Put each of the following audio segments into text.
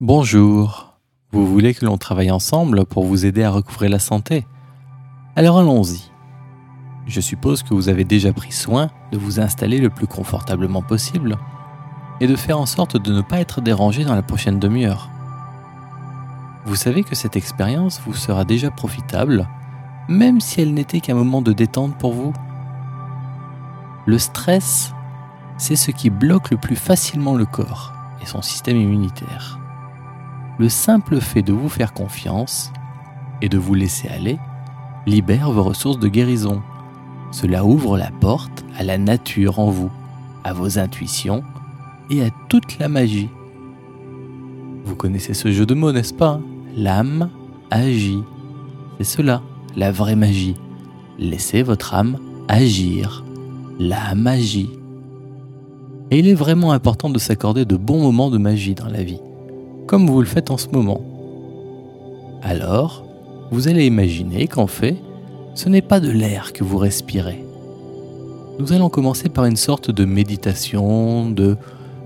Bonjour. Vous voulez que l'on travaille ensemble pour vous aider à recouvrer la santé? Alors allons-y. Je suppose que vous avez déjà pris soin de vous installer le plus confortablement possible et de faire en sorte de ne pas être dérangé dans la prochaine demi-heure. Vous savez que cette expérience vous sera déjà profitable, même si elle n'était qu'un moment de détente pour vous. Le stress, c'est ce qui bloque le plus facilement le corps et son système immunitaire le simple fait de vous faire confiance et de vous laisser aller libère vos ressources de guérison. Cela ouvre la porte à la nature en vous, à vos intuitions et à toute la magie. Vous connaissez ce jeu de mots, n'est-ce pas? L'âme agit. C'est cela, la vraie magie. Laissez votre âme agir. L'âme agit. Et il est vraiment important de s'accorder de bons moments de magie dans la vie comme vous le faites en ce moment. Alors, vous allez imaginer qu'en fait, ce n'est pas de l'air que vous respirez. Nous allons commencer par une sorte de méditation, de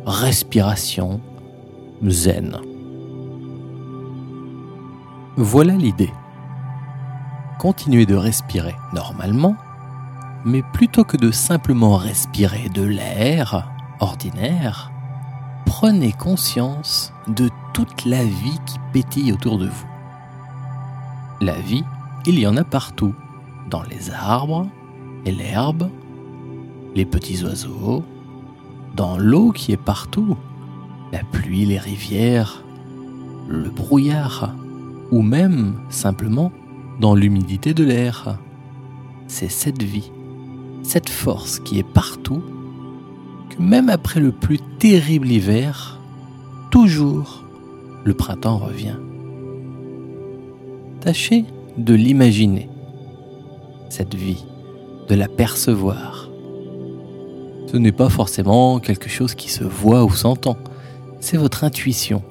respiration zen. Voilà l'idée. Continuez de respirer normalement, mais plutôt que de simplement respirer de l'air ordinaire, prenez conscience de toute la vie qui pétille autour de vous. La vie, il y en a partout, dans les arbres et l'herbe, les petits oiseaux, dans l'eau qui est partout, la pluie, les rivières, le brouillard, ou même simplement dans l'humidité de l'air. C'est cette vie, cette force qui est partout, même après le plus terrible hiver, toujours le printemps revient. Tâchez de l'imaginer, cette vie, de la percevoir. Ce n'est pas forcément quelque chose qui se voit ou s'entend, c'est votre intuition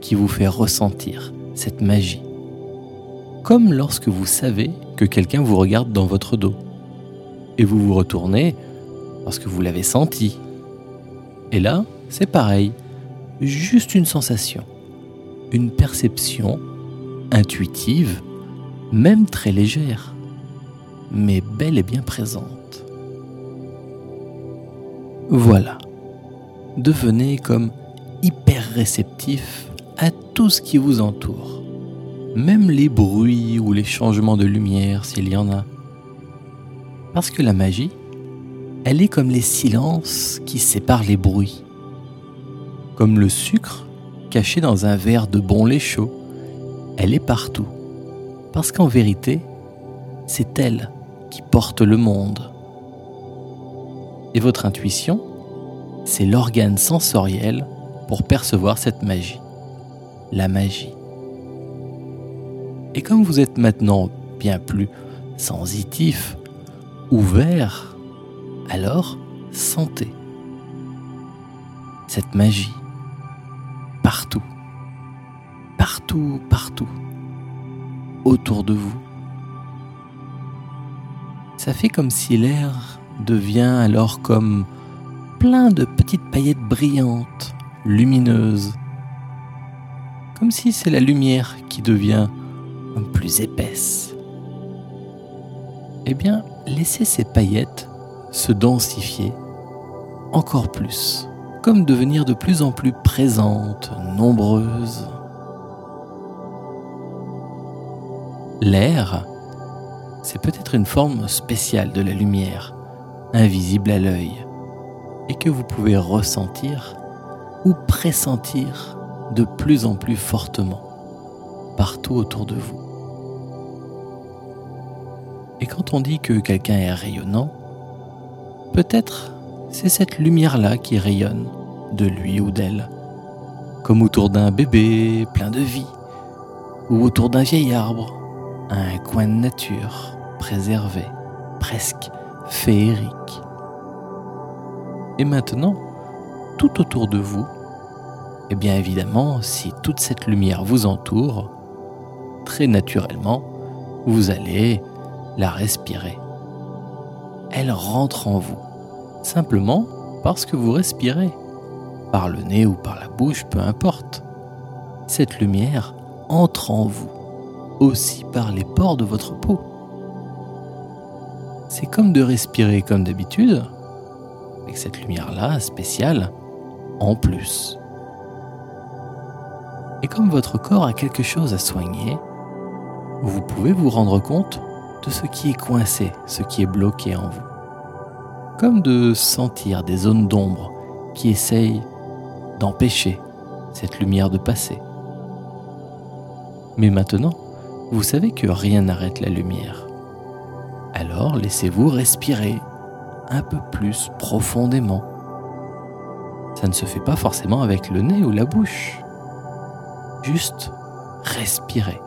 qui vous fait ressentir cette magie. Comme lorsque vous savez que quelqu'un vous regarde dans votre dos, et vous vous retournez parce que vous l'avez senti. Et là, c'est pareil, juste une sensation une perception intuitive, même très légère, mais bel et bien présente. Voilà, devenez comme hyper réceptif à tout ce qui vous entoure, même les bruits ou les changements de lumière s'il y en a. Parce que la magie, elle est comme les silences qui séparent les bruits, comme le sucre cachée dans un verre de bon lait chaud. Elle est partout. Parce qu'en vérité, c'est elle qui porte le monde. Et votre intuition, c'est l'organe sensoriel pour percevoir cette magie. La magie. Et comme vous êtes maintenant bien plus sensitif, ouvert, alors sentez cette magie partout, partout, partout, autour de vous. Ça fait comme si l'air devient alors comme plein de petites paillettes brillantes, lumineuses, comme si c'est la lumière qui devient plus épaisse. Eh bien, laissez ces paillettes se densifier encore plus comme devenir de plus en plus présente, nombreuse. L'air, c'est peut-être une forme spéciale de la lumière, invisible à l'œil, et que vous pouvez ressentir ou pressentir de plus en plus fortement partout autour de vous. Et quand on dit que quelqu'un est rayonnant, peut-être c'est cette lumière-là qui rayonne de lui ou d'elle, comme autour d'un bébé plein de vie, ou autour d'un vieil arbre, un coin de nature préservé, presque féerique. Et maintenant, tout autour de vous, et eh bien évidemment, si toute cette lumière vous entoure, très naturellement, vous allez la respirer. Elle rentre en vous simplement parce que vous respirez, par le nez ou par la bouche, peu importe. cette lumière entre en vous, aussi par les pores de votre peau. C'est comme de respirer comme d'habitude, avec cette lumière-là spéciale, en plus. Et comme votre corps a quelque chose à soigner, vous pouvez vous rendre compte de ce qui est coincé, ce qui est bloqué en vous. Comme de sentir des zones d'ombre qui essayent d'empêcher cette lumière de passer. Mais maintenant, vous savez que rien n'arrête la lumière. Alors laissez-vous respirer un peu plus profondément. Ça ne se fait pas forcément avec le nez ou la bouche. Juste respirer,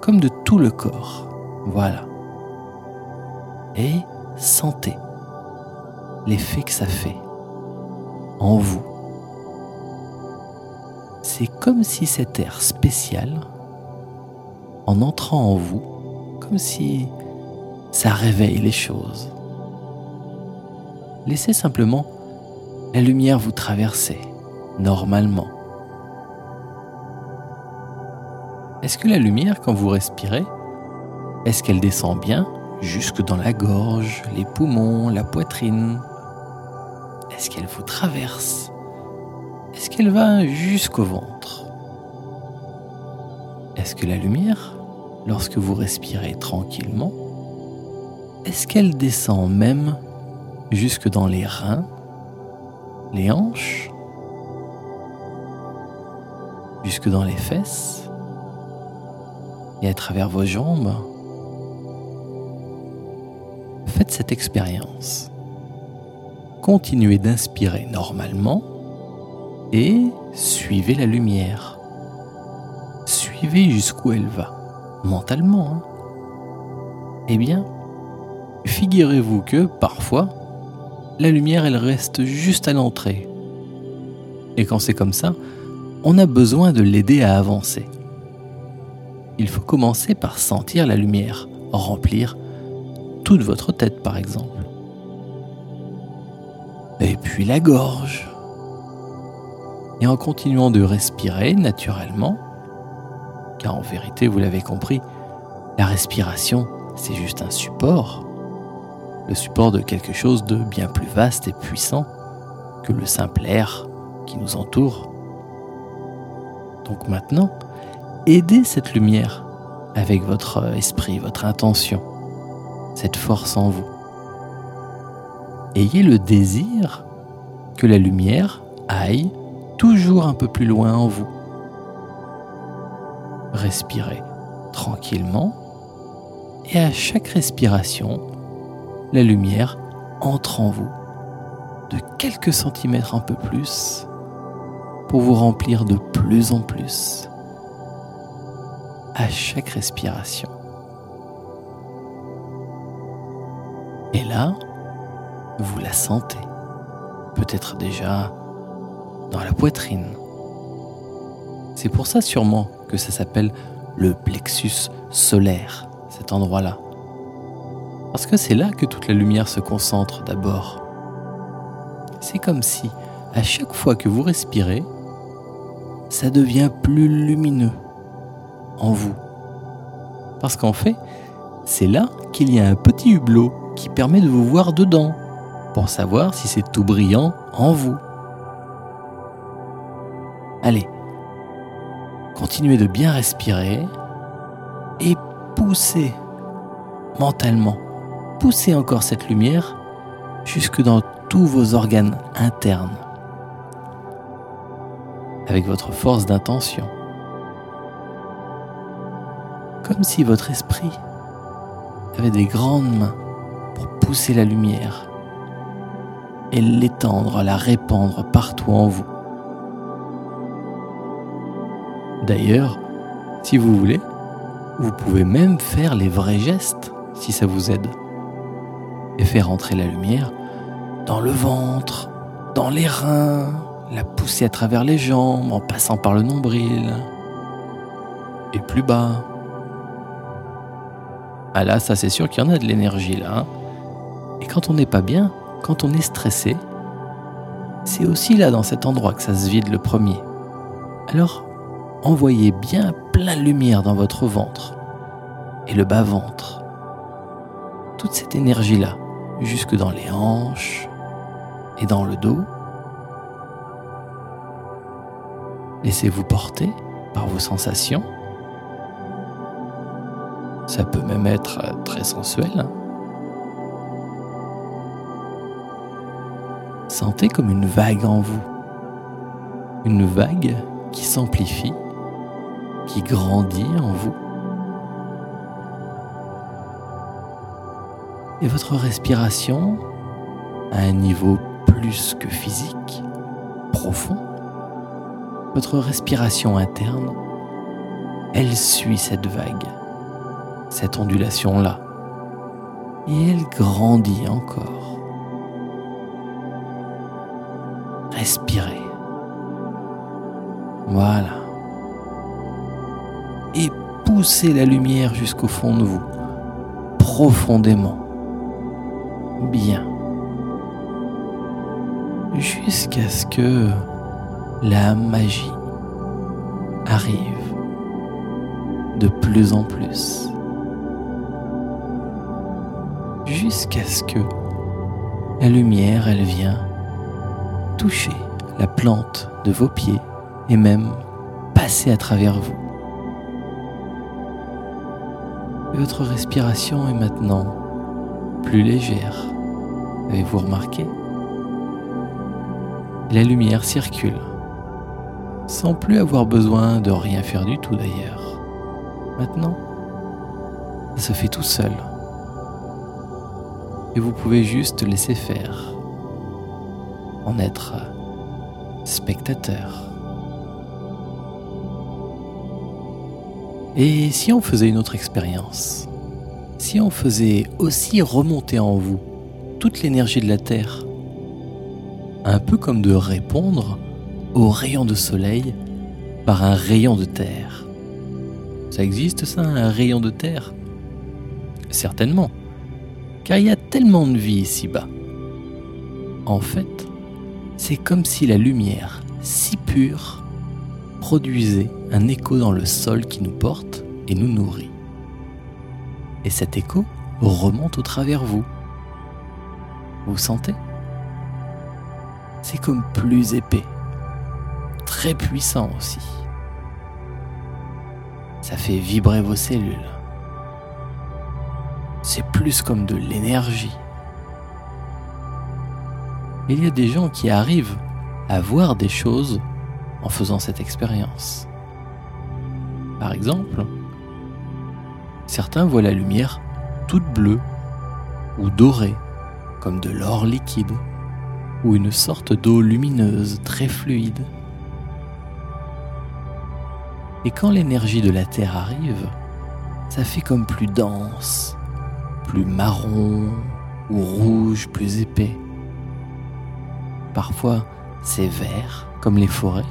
comme de tout le corps. Voilà. Et sentez l'effet que ça fait en vous. C'est comme si cet air spécial, en entrant en vous, comme si ça réveille les choses. Laissez simplement la lumière vous traverser normalement. Est-ce que la lumière, quand vous respirez, est-ce qu'elle descend bien jusque dans la gorge, les poumons, la poitrine. Est-ce qu'elle vous traverse? Est-ce qu'elle va jusqu'au ventre? Est-ce que la lumière, lorsque vous respirez tranquillement, est-ce qu'elle descend même jusque dans les reins, les hanches, jusque dans les fesses et à travers vos jambes? Faites cette expérience. Continuez d'inspirer normalement et suivez la lumière. Suivez jusqu'où elle va, mentalement. Hein. Eh bien, figurez-vous que parfois, la lumière, elle reste juste à l'entrée. Et quand c'est comme ça, on a besoin de l'aider à avancer. Il faut commencer par sentir la lumière remplir toute votre tête par exemple. Et puis la gorge. Et en continuant de respirer naturellement, car en vérité, vous l'avez compris, la respiration, c'est juste un support, le support de quelque chose de bien plus vaste et puissant que le simple air qui nous entoure. Donc maintenant, aidez cette lumière avec votre esprit, votre intention cette force en vous. Ayez le désir que la lumière aille toujours un peu plus loin en vous. Respirez tranquillement et à chaque respiration, la lumière entre en vous de quelques centimètres un peu plus pour vous remplir de plus en plus à chaque respiration. Vous la sentez, peut-être déjà dans la poitrine. C'est pour ça sûrement que ça s'appelle le plexus solaire, cet endroit-là. Parce que c'est là que toute la lumière se concentre d'abord. C'est comme si, à chaque fois que vous respirez, ça devient plus lumineux en vous. Parce qu'en fait, c'est là qu'il y a un petit hublot qui permet de vous voir dedans pour savoir si c'est tout brillant en vous. Allez, continuez de bien respirer et poussez mentalement, poussez encore cette lumière jusque dans tous vos organes internes avec votre force d'intention. Comme si votre esprit avait des grandes mains pour pousser la lumière et l'étendre, la répandre partout en vous. D'ailleurs, si vous voulez, vous pouvez même faire les vrais gestes si ça vous aide. Et faire entrer la lumière dans le ventre, dans les reins, la pousser à travers les jambes en passant par le nombril. Et plus bas. Ah là, ça c'est sûr qu'il y en a de l'énergie là. Hein. Et quand on n'est pas bien, quand on est stressé, c'est aussi là dans cet endroit que ça se vide le premier. Alors, envoyez bien plein de lumière dans votre ventre et le bas-ventre. Toute cette énergie-là, jusque dans les hanches et dans le dos. Laissez-vous porter par vos sensations. Ça peut même être très sensuel. Hein. Sentez comme une vague en vous. Une vague qui s'amplifie, qui grandit en vous. Et votre respiration, à un niveau plus que physique, profond, votre respiration interne, elle suit cette vague, cette ondulation-là, et elle grandit encore. Respirez. Voilà. Et poussez la lumière jusqu'au fond de vous, profondément. Bien. Jusqu'à ce que la magie arrive de plus en plus. Jusqu'à ce que la lumière, elle vient toucher la plante de vos pieds et même passer à travers vous. votre respiration est maintenant plus légère. Avez-vous remarqué? La lumière circule, sans plus avoir besoin de rien faire du tout d'ailleurs. Maintenant, ça se fait tout seul. Et vous pouvez juste laisser faire, en être spectateur. Et si on faisait une autre expérience Si on faisait aussi remonter en vous toute l'énergie de la Terre Un peu comme de répondre aux rayons de soleil par un rayon de terre. Ça existe ça, un rayon de terre? Certainement, car il y a tellement de vie ici-bas. En fait, c'est comme si la lumière, si pure, produisait un écho dans le sol qui nous porte et nous nourrit. Et cet écho remonte au travers vous. Vous sentez? C'est comme plus épais, très puissant aussi. Ça fait vibrer vos cellules. C'est plus comme de l'énergie. Il y a des gens qui arrivent à voir des choses en faisant cette expérience. Par exemple, certains voient la lumière toute bleue ou dorée, comme de l'or liquide, ou une sorte d'eau lumineuse très fluide. Et quand l'énergie de la Terre arrive, ça fait comme plus dense, plus marron ou rouge, plus épais. Parfois, c'est vert, comme les forêts.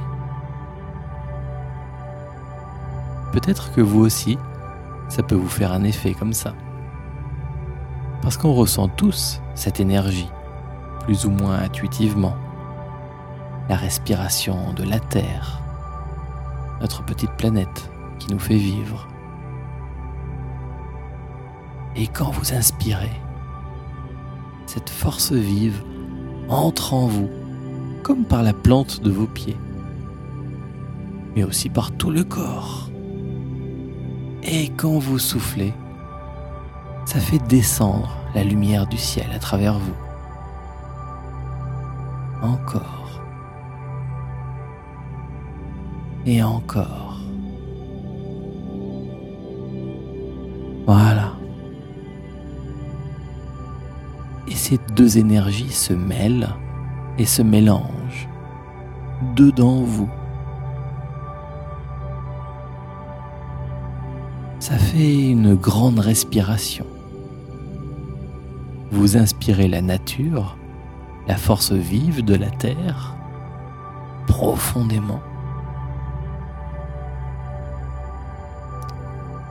Peut-être que vous aussi, ça peut vous faire un effet comme ça. Parce qu'on ressent tous cette énergie, plus ou moins intuitivement. La respiration de la Terre, notre petite planète qui nous fait vivre. Et quand vous inspirez, cette force vive entre en vous, comme par la plante de vos pieds, mais aussi par tout le corps. Et quand vous soufflez, ça fait descendre la lumière du ciel à travers vous. Encore. Et encore. Ces deux énergies se mêlent et se mélangent dedans vous. ça fait une grande respiration. Vous inspirez la nature, la force vive de la Terre, profondément.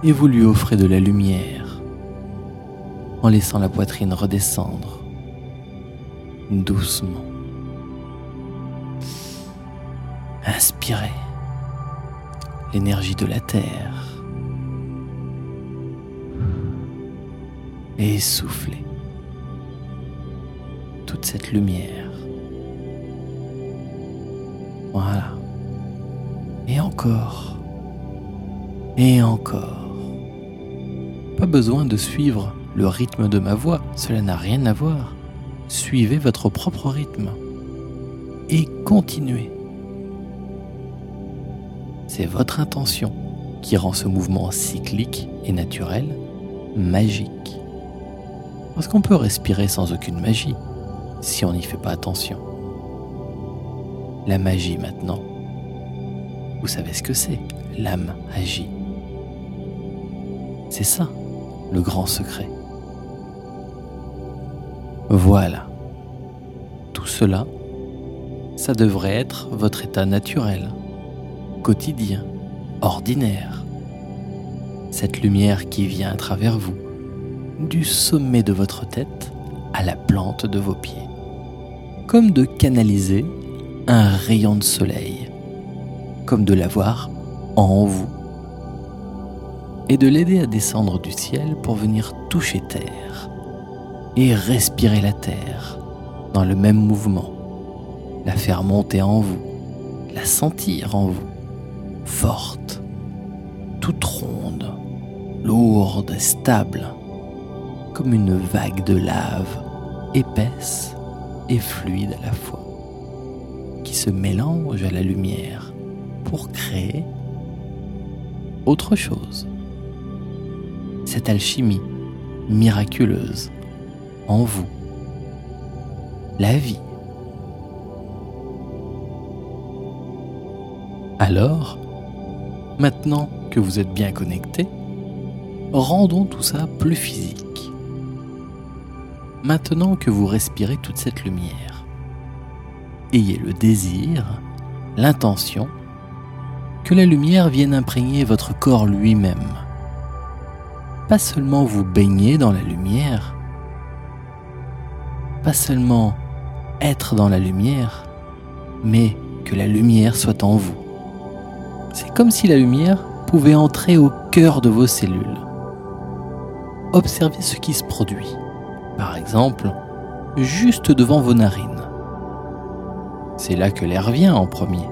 Et vous lui offrez de la lumière en laissant la poitrine redescendre doucement. Inspirez l'énergie de la Terre. Et soufflez toute cette lumière. Voilà. Et encore. Et encore. Pas besoin de suivre le rythme de ma voix, cela n'a rien à voir. Suivez votre propre rythme. Et continuez. C'est votre intention qui rend ce mouvement cyclique et naturel magique. Parce qu'on peut respirer sans aucune magie si on n'y fait pas attention. La magie maintenant. Vous savez ce que c'est L'âme agit. C'est ça, le grand secret. Voilà. Tout cela, ça devrait être votre état naturel, quotidien, ordinaire. Cette lumière qui vient à travers vous, du sommet de votre tête à la plante de vos pieds. Comme de canaliser un rayon de soleil, comme de l'avoir en vous, et de l'aider à descendre du ciel pour venir toucher terre et respirer la terre dans le même mouvement, la faire monter en vous, la sentir en vous, forte, toute ronde, lourde stable, comme une vague de lave, épaisse et fluide à la fois, qui se mélange à la lumière pour créer autre chose. Cette alchimie miraculeuse en vous. La vie. Alors, maintenant que vous êtes bien connecté, rendons tout ça plus physique. Maintenant que vous respirez toute cette lumière, ayez le désir, l'intention que la lumière vienne imprégner votre corps lui-même. Pas seulement vous baigner dans la lumière, pas seulement être dans la lumière, mais que la lumière soit en vous. C'est comme si la lumière pouvait entrer au cœur de vos cellules. Observez ce qui se produit. Par exemple, juste devant vos narines. C'est là que l'air vient en premier.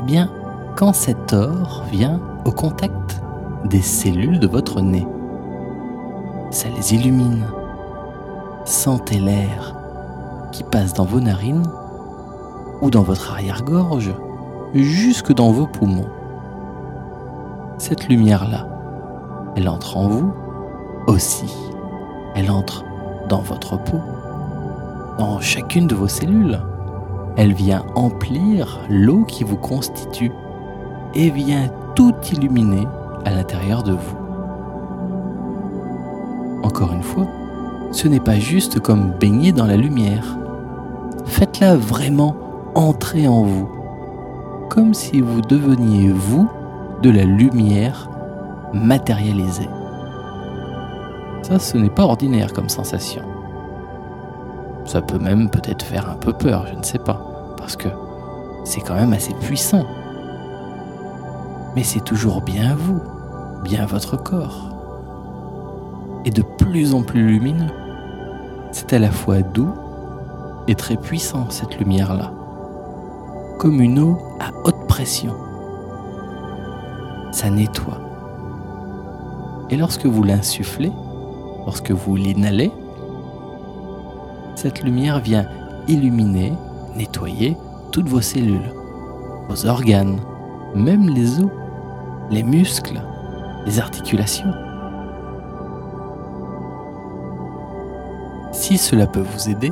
Eh bien, quand cet or vient au contact des cellules de votre nez, ça les illumine Sentez l'air qui passe dans vos narines ou dans votre arrière-gorge jusque dans vos poumons. Cette lumière-là, elle entre en vous aussi. Elle entre dans votre peau, dans chacune de vos cellules. Elle vient emplir l'eau qui vous constitue et vient tout illuminer à l'intérieur de vous. Encore une fois, ce n'est pas juste comme baigner dans la lumière. Faites-la vraiment entrer en vous, comme si vous deveniez vous de la lumière matérialisée. Ça, ce n'est pas ordinaire comme sensation. Ça peut même peut-être faire un peu peur, je ne sais pas, parce que c'est quand même assez puissant. Mais c'est toujours bien vous, bien votre corps. Et de plus en plus lumineux. C'est à la fois doux et très puissant cette lumière-là, comme une eau à haute pression. Ça nettoie. Et lorsque vous l'insufflez, lorsque vous l'inhalez, cette lumière vient illuminer, nettoyer toutes vos cellules, vos organes, même les os, les muscles, les articulations. Si cela peut vous aider,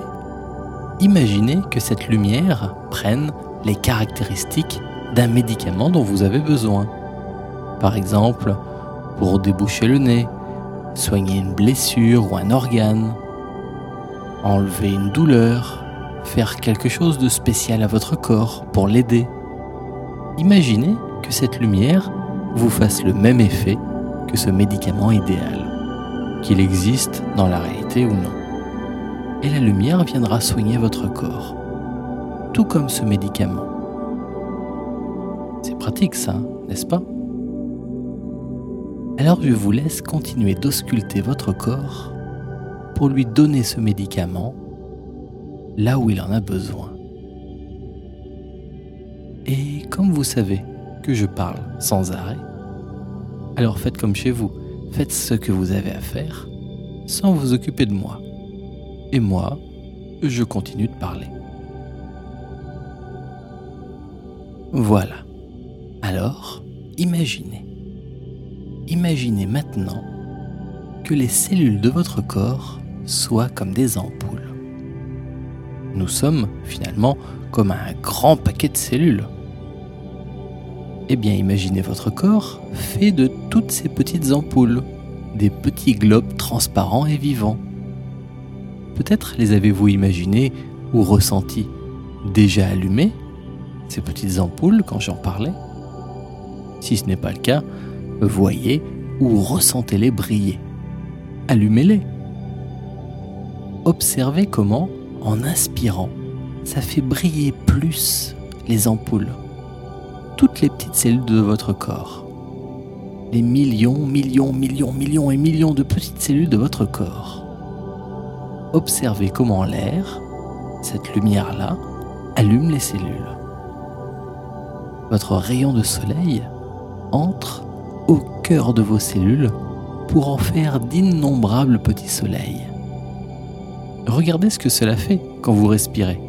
imaginez que cette lumière prenne les caractéristiques d'un médicament dont vous avez besoin. Par exemple, pour déboucher le nez, soigner une blessure ou un organe, enlever une douleur, faire quelque chose de spécial à votre corps pour l'aider. Imaginez que cette lumière vous fasse le même effet que ce médicament idéal, qu'il existe dans la réalité ou non et la lumière viendra soigner votre corps, tout comme ce médicament. C'est pratique ça, n'est-ce pas? Alors je vous laisse continuer d'ausculter votre corps pour lui donner ce médicament là où il en a besoin. Et comme vous savez que je parle sans arrêt, alors faites comme chez vous, faites ce que vous avez à faire sans vous occuper de moi. Et moi, je continue de parler. Voilà. Alors, imaginez. Imaginez maintenant que les cellules de votre corps soient comme des ampoules. Nous sommes finalement comme un grand paquet de cellules. Eh bien, imaginez votre corps fait de toutes ces petites ampoules, des petits globes transparents et vivants. Peut-être les avez-vous imaginés ou ressentis déjà allumés, ces petites ampoules quand j'en parlais? Si ce n'est pas le cas, voyez ou ressentez-les briller. Allumez-les. Observez comment, en inspirant, ça fait briller plus les ampoules, toutes les petites cellules de votre corps, les millions, millions, millions, millions et millions de petites cellules de votre corps. Observez comment l'air, cette lumière-là, allume les cellules. Votre rayon de soleil entre au cœur de vos cellules pour en faire d'innombrables petits soleils. Regardez ce que cela fait quand vous respirez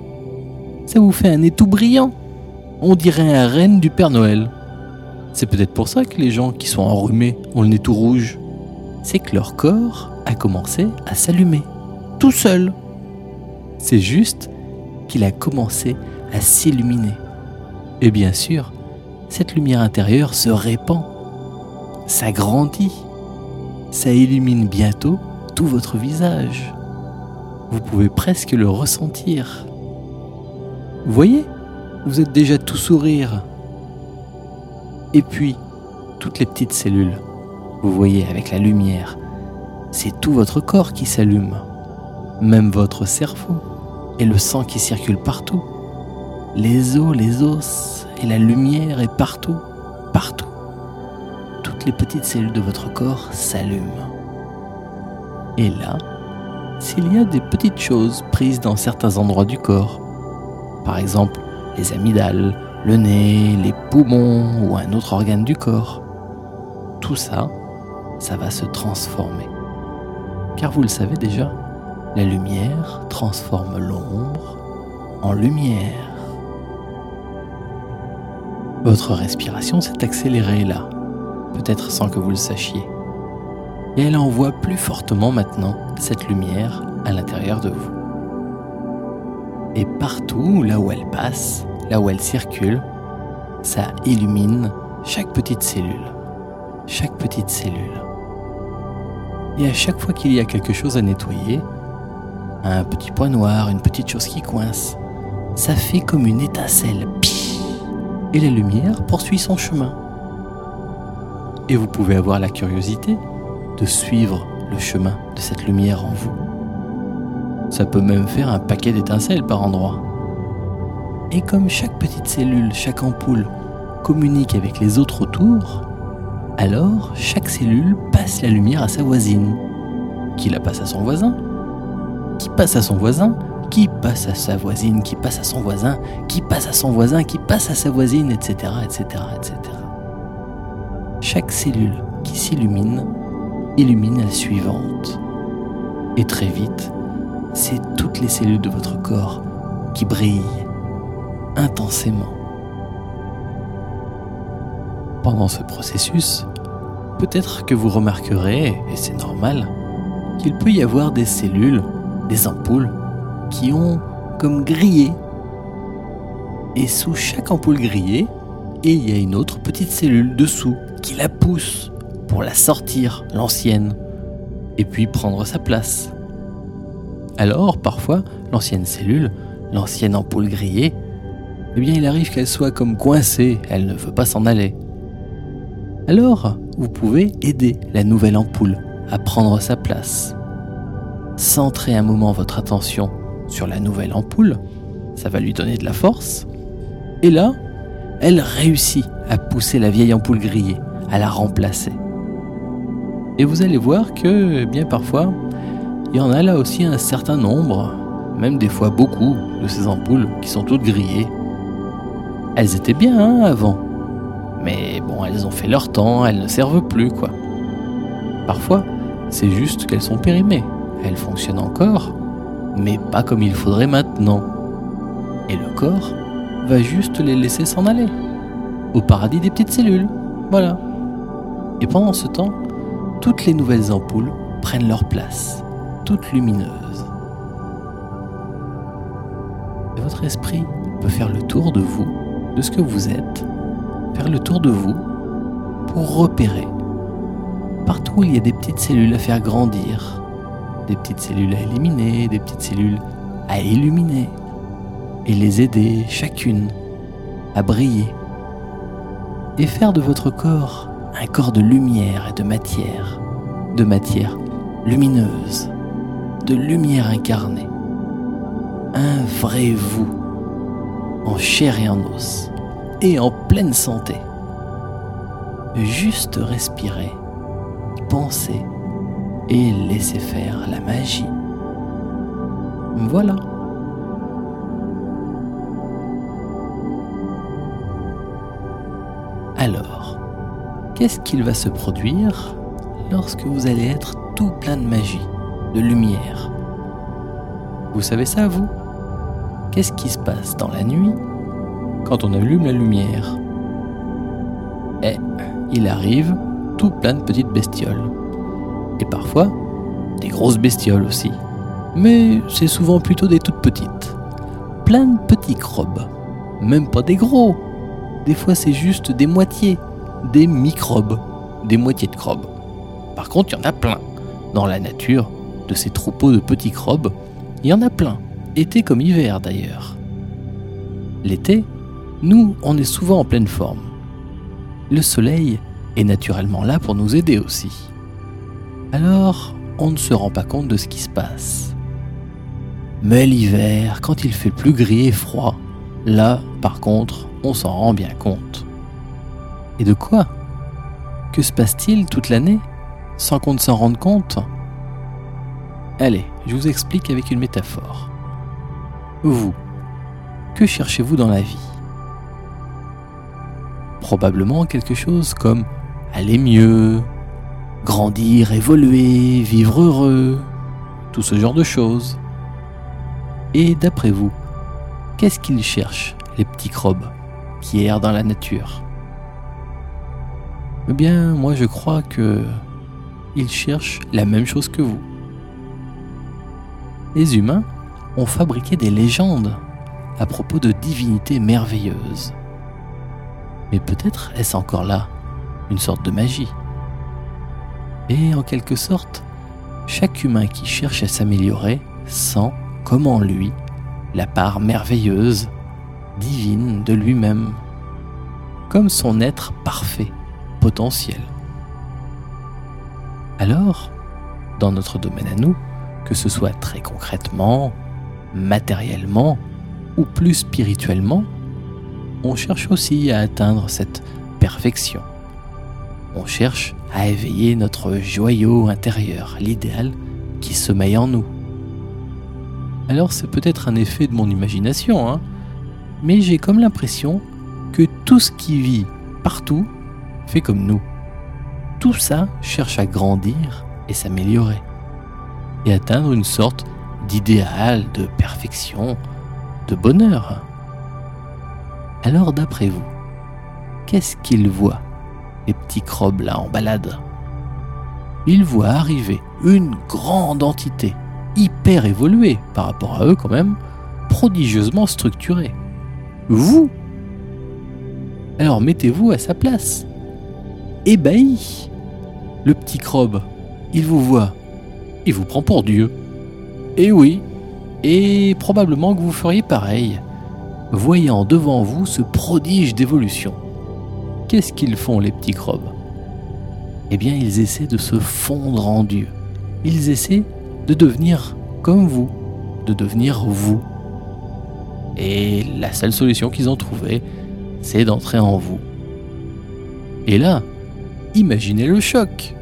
ça vous fait un nez brillant. On dirait un renne du Père Noël. C'est peut-être pour ça que les gens qui sont enrhumés ont le nez tout rouge. C'est que leur corps a commencé à s'allumer, tout seul. C'est juste qu'il a commencé à s'illuminer. Et bien sûr, cette lumière intérieure se répand, ça grandit, ça illumine bientôt tout votre visage. Vous pouvez presque le ressentir. Vous voyez Vous êtes déjà tout sourire. Et puis, toutes les petites cellules, vous voyez avec la lumière, c'est tout votre corps qui s'allume, même votre cerveau et le sang qui circule partout, les os, les os et la lumière est partout, partout. Toutes les petites cellules de votre corps s'allument. Et là, s'il y a des petites choses prises dans certains endroits du corps, par exemple les amygdales, le nez, les poumons ou un autre organe du corps. Tout ça, ça va se transformer. Car vous le savez déjà, la lumière transforme l'ombre en lumière. Votre respiration s'est accélérée là, peut-être sans que vous le sachiez. Et elle envoie plus fortement maintenant cette lumière à l'intérieur de vous. Et partout, là où elle passe, là où elle circule, ça illumine chaque petite cellule. Chaque petite cellule. Et à chaque fois qu'il y a quelque chose à nettoyer, un petit point noir, une petite chose qui coince, ça fait comme une étincelle. Et la lumière poursuit son chemin. Et vous pouvez avoir la curiosité de suivre le chemin de cette lumière en vous. Ça peut même faire un paquet d'étincelles par endroit. Et comme chaque petite cellule, chaque ampoule communique avec les autres autour, alors chaque cellule passe la lumière à sa voisine, qui la passe à son voisin, qui passe à son voisin, qui passe à sa voisine, qui passe à son voisin, qui passe à son voisin, qui passe à sa voisine, etc. etc., etc. Chaque cellule qui s'illumine illumine la suivante. Et très vite, c'est toutes les cellules de votre corps qui brillent intensément. Pendant ce processus, peut-être que vous remarquerez, et c'est normal, qu'il peut y avoir des cellules, des ampoules, qui ont comme grillé. Et sous chaque ampoule grillée, il y a une autre petite cellule dessous qui la pousse pour la sortir, l'ancienne, et puis prendre sa place. Alors, parfois, l'ancienne cellule, l'ancienne ampoule grillée, eh bien, il arrive qu'elle soit comme coincée, elle ne veut pas s'en aller. Alors, vous pouvez aider la nouvelle ampoule à prendre sa place. Centrez un moment votre attention sur la nouvelle ampoule, ça va lui donner de la force. Et là, elle réussit à pousser la vieille ampoule grillée, à la remplacer. Et vous allez voir que, eh bien parfois, il y en a là aussi un certain nombre, même des fois beaucoup, de ces ampoules qui sont toutes grillées. Elles étaient bien hein, avant, mais bon, elles ont fait leur temps, elles ne servent plus, quoi. Parfois, c'est juste qu'elles sont périmées. Elles fonctionnent encore, mais pas comme il faudrait maintenant. Et le corps va juste les laisser s'en aller. Au paradis des petites cellules. Voilà. Et pendant ce temps, toutes les nouvelles ampoules prennent leur place, toutes lumineuses. Et votre esprit peut faire le tour de vous, de ce que vous êtes, faire le tour de vous pour repérer. Partout il y a des petites cellules à faire grandir, des petites cellules à éliminer, des petites cellules à illuminer, et les aider chacune à briller, et faire de votre corps un corps de lumière et de matière, de matière lumineuse, de lumière incarnée, un vrai vous, en chair et en os et en pleine santé. Juste respirer, penser et laisser faire la magie. Voilà. Alors, qu'est-ce qu'il va se produire lorsque vous allez être tout plein de magie, de lumière? Vous savez ça, vous? Qu'est-ce qui se passe dans la nuit quand on allume la lumière? Et il arrive tout plein de petites bestioles. Et parfois, des grosses bestioles aussi. Mais c'est souvent plutôt des toutes petites. Plein de petits crobes. Même pas des gros. Des fois, c'est juste des moitiés. Des microbes. Des moitiés de crobes. Par contre, il y en a plein. Dans la nature, de ces troupeaux de petits crobes, il y en a plein. Été comme hiver d'ailleurs. L'été, nous, on est souvent en pleine forme. Le soleil est naturellement là pour nous aider aussi. Alors, on ne se rend pas compte de ce qui se passe. Mais l'hiver, quand il fait plus gris et froid, là, par contre, on s'en rend bien compte. Et de quoi? Que se passe-t-il toute l'année? Sans qu'on ne s'en rende compte? Allez, je vous explique avec une métaphore. Vous, que cherchez-vous dans la vie? Probablement quelque chose comme aller mieux, grandir, évoluer, vivre heureux, tout ce genre de choses. Et d'après vous, qu'est-ce qu'ils cherchent, les petits crobes qui errent dans la nature? Eh bien, moi je crois que ils cherchent la même chose que vous. Les humains ont fabriqué des légendes à propos de divinités merveilleuses. Mais peut-être est-ce encore là une sorte de magie. Et en quelque sorte, chaque humain qui cherche à s'améliorer sent, comme en lui, la part merveilleuse, divine de lui-même, comme son être parfait, potentiel. Alors, dans notre domaine à nous, que ce soit très concrètement, matériellement ou plus spirituellement, on cherche aussi à atteindre cette perfection. On cherche à éveiller notre joyau intérieur, l'idéal qui sommeille en nous. Alors c'est peut-être un effet de mon imagination, hein, mais j'ai comme l'impression que tout ce qui vit partout fait comme nous. Tout ça cherche à grandir et s'améliorer, et atteindre une sorte d'idéal, de perfection, de bonheur. Alors d'après vous, qu'est-ce qu'ils voient, les petits crobes là en balade Ils voient arriver une grande entité, hyper évoluée par rapport à eux quand même, prodigieusement structurée. Vous Alors mettez-vous à sa place. Ébahi Le petit crobe, il vous voit, il vous prend pour Dieu. Et oui, et probablement que vous feriez pareil voyant devant vous ce prodige d'évolution. Qu'est-ce qu'ils font les petits crobes? Eh bien ils essaient de se fondre en Dieu. Ils essaient de devenir comme vous, de devenir vous. Et la seule solution qu'ils ont trouvée, c'est d'entrer en vous. Et là, imaginez le choc.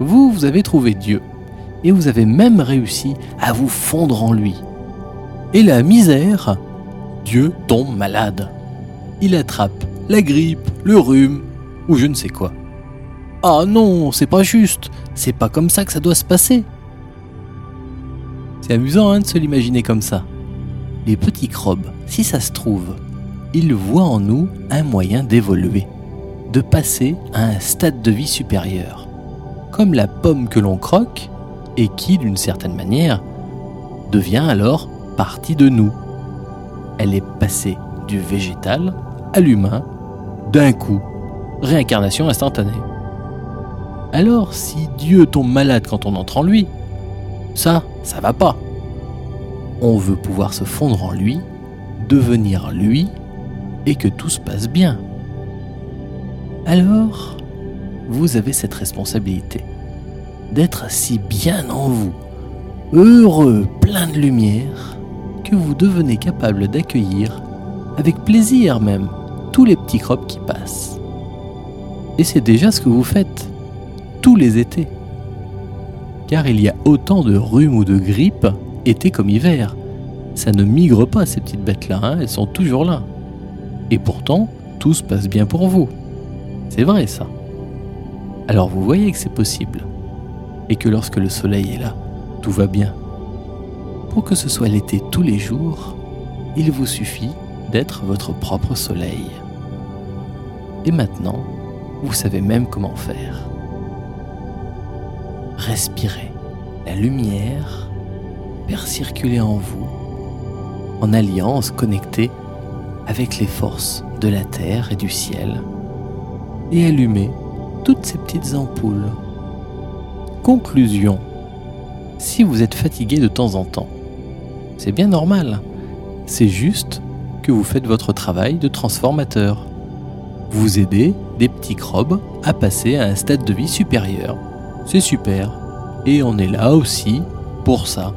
Vous, vous avez trouvé Dieu, et vous avez même réussi à vous fondre en lui. Et la misère, Dieu tombe malade. Il attrape la grippe, le rhume, ou je ne sais quoi. Ah non, c'est pas juste, c'est pas comme ça que ça doit se passer. C'est amusant hein, de se l'imaginer comme ça. Les petits crobes, si ça se trouve, ils voient en nous un moyen d'évoluer, de passer à un stade de vie supérieur, comme la pomme que l'on croque et qui, d'une certaine manière, devient alors partie de nous. Elle est passée du végétal à l'humain d'un coup. Réincarnation instantanée. Alors, si Dieu tombe malade quand on entre en lui, ça, ça va pas. On veut pouvoir se fondre en lui, devenir lui, et que tout se passe bien. Alors, vous avez cette responsabilité d'être si bien en vous, heureux, plein de lumière, que vous devenez capable d'accueillir, avec plaisir même, tous les petits crops qui passent. Et c'est déjà ce que vous faites, tous les étés. Car il y a autant de rhume ou de grippe, été comme hiver. Ça ne migre pas ces petites bêtes-là, hein, elles sont toujours là. Et pourtant, tout se passe bien pour vous. C'est vrai ça. Alors vous voyez que c'est possible et que lorsque le soleil est là, tout va bien. Pour que ce soit l'été tous les jours, il vous suffit d'être votre propre soleil. Et maintenant, vous savez même comment faire. Respirez la lumière, faire en vous, en alliance connectée avec les forces de la terre et du ciel, et allumez toutes ces petites ampoules Conclusion. Si vous êtes fatigué de temps en temps, c'est bien normal. C'est juste que vous faites votre travail de transformateur. Vous aidez des petits crobes à passer à un stade de vie supérieur. C'est super. Et on est là aussi pour ça.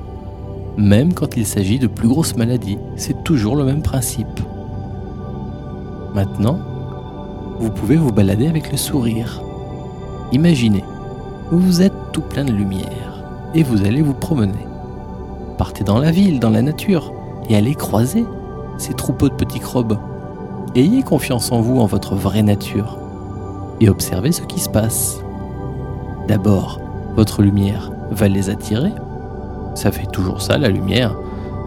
Même quand il s'agit de plus grosses maladies, c'est toujours le même principe. Maintenant, vous pouvez vous balader avec le sourire. Imaginez, vous êtes tout plein de lumière et vous allez vous promener. Partez dans la ville, dans la nature et allez croiser ces troupeaux de petits crobes. Ayez confiance en vous, en votre vraie nature et observez ce qui se passe. D'abord, votre lumière va les attirer. Ça fait toujours ça, la lumière,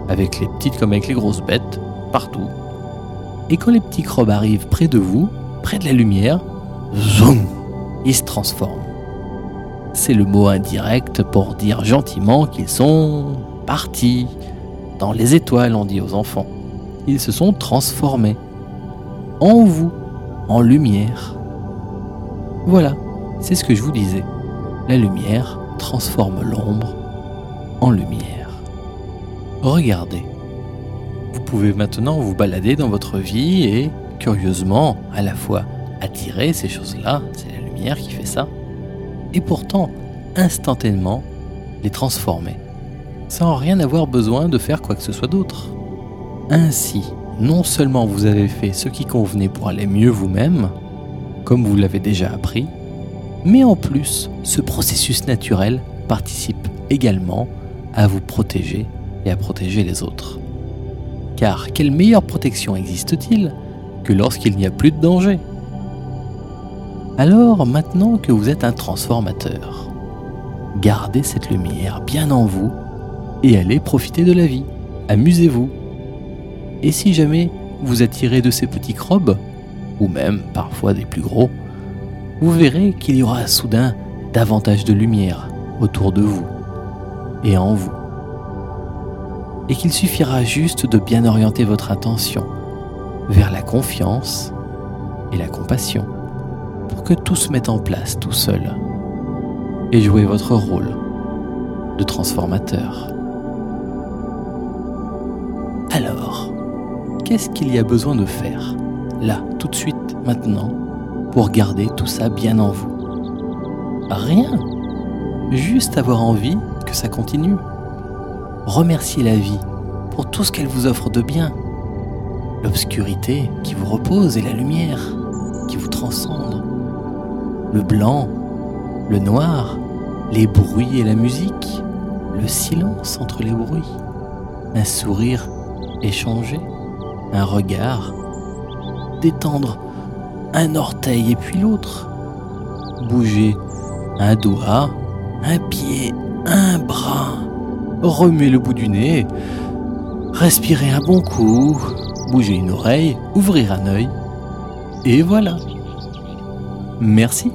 avec les petites comme avec les grosses bêtes, partout. Et quand les petits crobes arrivent près de vous, près de la lumière, zoom, ils se transforment c'est le mot indirect pour dire gentiment qu'ils sont partis. Dans les étoiles, on dit aux enfants. Ils se sont transformés. En vous, en lumière. Voilà, c'est ce que je vous disais. La lumière transforme l'ombre en lumière. Regardez. Vous pouvez maintenant vous balader dans votre vie et, curieusement, à la fois attirer ces choses-là, c'est la lumière qui fait ça, et pourtant instantanément les transformer, sans rien avoir besoin de faire quoi que ce soit d'autre. Ainsi, non seulement vous avez fait ce qui convenait pour aller mieux vous-même, comme vous l'avez déjà appris, mais en plus, ce processus naturel participe également à vous protéger et à protéger les autres. Car quelle meilleure protection existe-t-il que lorsqu'il n'y a plus de danger? Alors maintenant que vous êtes un transformateur, gardez cette lumière bien en vous et allez profiter de la vie. Amusez-vous. Et si jamais vous attirez de ces petits crobes, ou même parfois des plus gros, vous verrez qu'il y aura soudain davantage de lumière autour de vous et en vous. Et qu'il suffira juste de bien orienter votre attention vers la confiance et la compassion pour que tout se mette en place tout seul et jouez votre rôle de transformateur. Qu'est-ce qu'il y a besoin de faire, là, tout de suite, maintenant, pour garder tout ça bien en vous? Rien. Juste avoir envie que ça continue. Remercier la vie pour tout ce qu'elle vous offre de bien. l'obscurité qui vous repose et la lumière qui vous transcende, le blanc, le noir, les bruits et la musique, le silence entre les bruits, un sourire échangé, un regard, détendre un orteil et puis l'autre, bouger un doigt, un pied, un bras, remuer le bout du nez, respirer un bon coup, bouger une oreille, ouvrir un œil, et voilà. Merci.